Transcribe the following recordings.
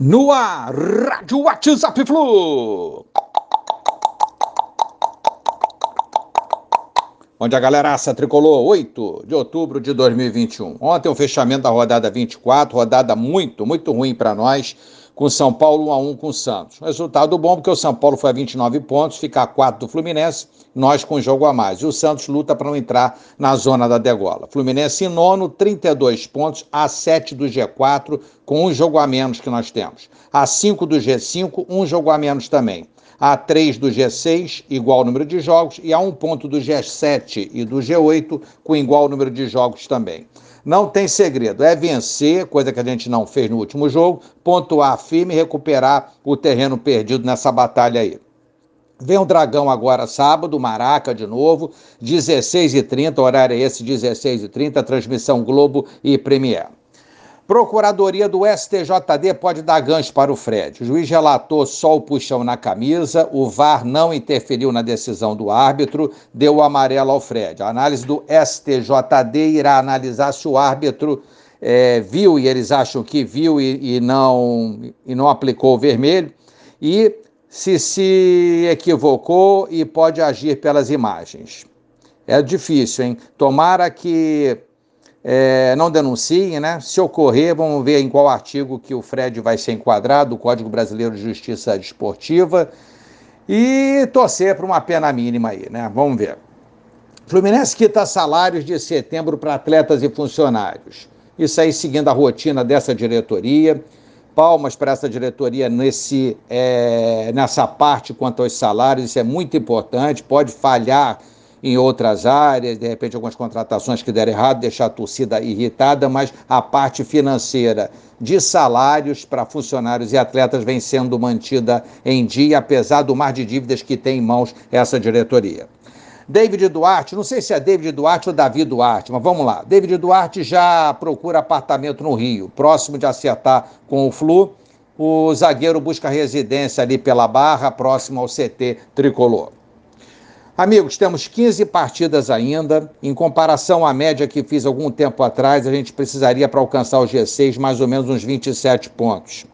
No ar, Rádio WhatsApp Flu. Onde a galeraça tricolou 8 de outubro de 2021. Ontem o fechamento da rodada 24, rodada muito, muito ruim para nós com São Paulo 1 a 1 com o Santos. Resultado bom porque o São Paulo foi a 29 pontos, fica a 4 do Fluminense, nós com jogo a mais. E o Santos luta para não entrar na zona da degola. Fluminense em nono, 32 pontos, a 7 do G4, com um jogo a menos que nós temos. A 5 do G5, um jogo a menos também. A 3 do G6, igual número de jogos, e a 1 ponto do G7 e do G8, com igual número de jogos também. Não tem segredo, é vencer, coisa que a gente não fez no último jogo, pontuar firme e recuperar o terreno perdido nessa batalha aí. Vem o Dragão agora sábado, Maraca de novo, 16h30, horário é esse, 16h30, transmissão Globo e Premier. Procuradoria do STJD pode dar gancho para o Fred. O juiz relatou só o puxão na camisa, o VAR não interferiu na decisão do árbitro, deu o amarelo ao Fred. A análise do STJD irá analisar se o árbitro é, viu e eles acham que viu e, e, não, e não aplicou o vermelho, e se se equivocou e pode agir pelas imagens. É difícil, hein? Tomara que é, não denunciem, né? Se ocorrer, vamos ver em qual artigo que o Fred vai ser enquadrado, o Código Brasileiro de Justiça Desportiva, e torcer para uma pena mínima aí, né? Vamos ver. Fluminense quita salários de setembro para atletas e funcionários. Isso aí seguindo a rotina dessa diretoria. Palmas para essa diretoria nesse, é, nessa parte quanto aos salários, isso é muito importante. Pode falhar em outras áreas, de repente algumas contratações que deram errado, deixar a torcida irritada, mas a parte financeira de salários para funcionários e atletas vem sendo mantida em dia, apesar do mar de dívidas que tem em mãos essa diretoria. David Duarte, não sei se é David Duarte ou Davi Duarte, mas vamos lá. David Duarte já procura apartamento no Rio, próximo de acertar com o Flu. O zagueiro busca residência ali pela Barra, próximo ao CT Tricolor. Amigos, temos 15 partidas ainda. Em comparação à média que fiz algum tempo atrás, a gente precisaria para alcançar o G6 mais ou menos uns 27 pontos.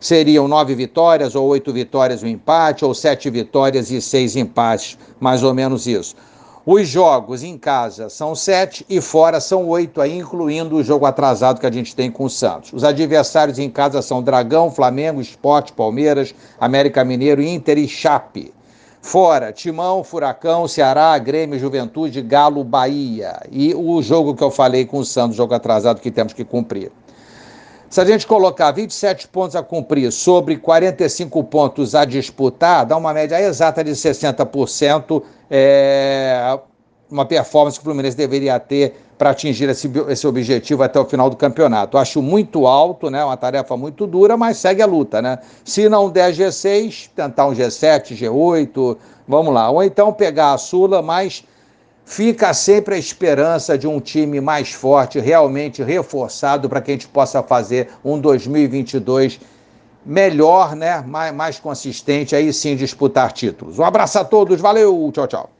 Seriam nove vitórias, ou oito vitórias e um empate, ou sete vitórias e seis empates, mais ou menos isso. Os jogos em casa são sete e fora são oito, aí, incluindo o jogo atrasado que a gente tem com o Santos. Os adversários em casa são Dragão, Flamengo, Esporte, Palmeiras, América Mineiro, Inter e Chape. Fora, Timão, Furacão, Ceará, Grêmio, Juventude, Galo, Bahia. E o jogo que eu falei com o Santos, jogo atrasado que temos que cumprir. Se a gente colocar 27 pontos a cumprir sobre 45 pontos a disputar, dá uma média exata de 60%. É, uma performance que o Fluminense deveria ter para atingir esse, esse objetivo até o final do campeonato. Acho muito alto, né? Uma tarefa muito dura, mas segue a luta, né? Se não der G6, tentar um G7, G8, vamos lá. Ou então pegar a Sula, mas fica sempre a esperança de um time mais forte, realmente reforçado, para que a gente possa fazer um 2022 melhor, né? Mais, mais consistente, aí sim disputar títulos. Um abraço a todos, valeu, tchau, tchau.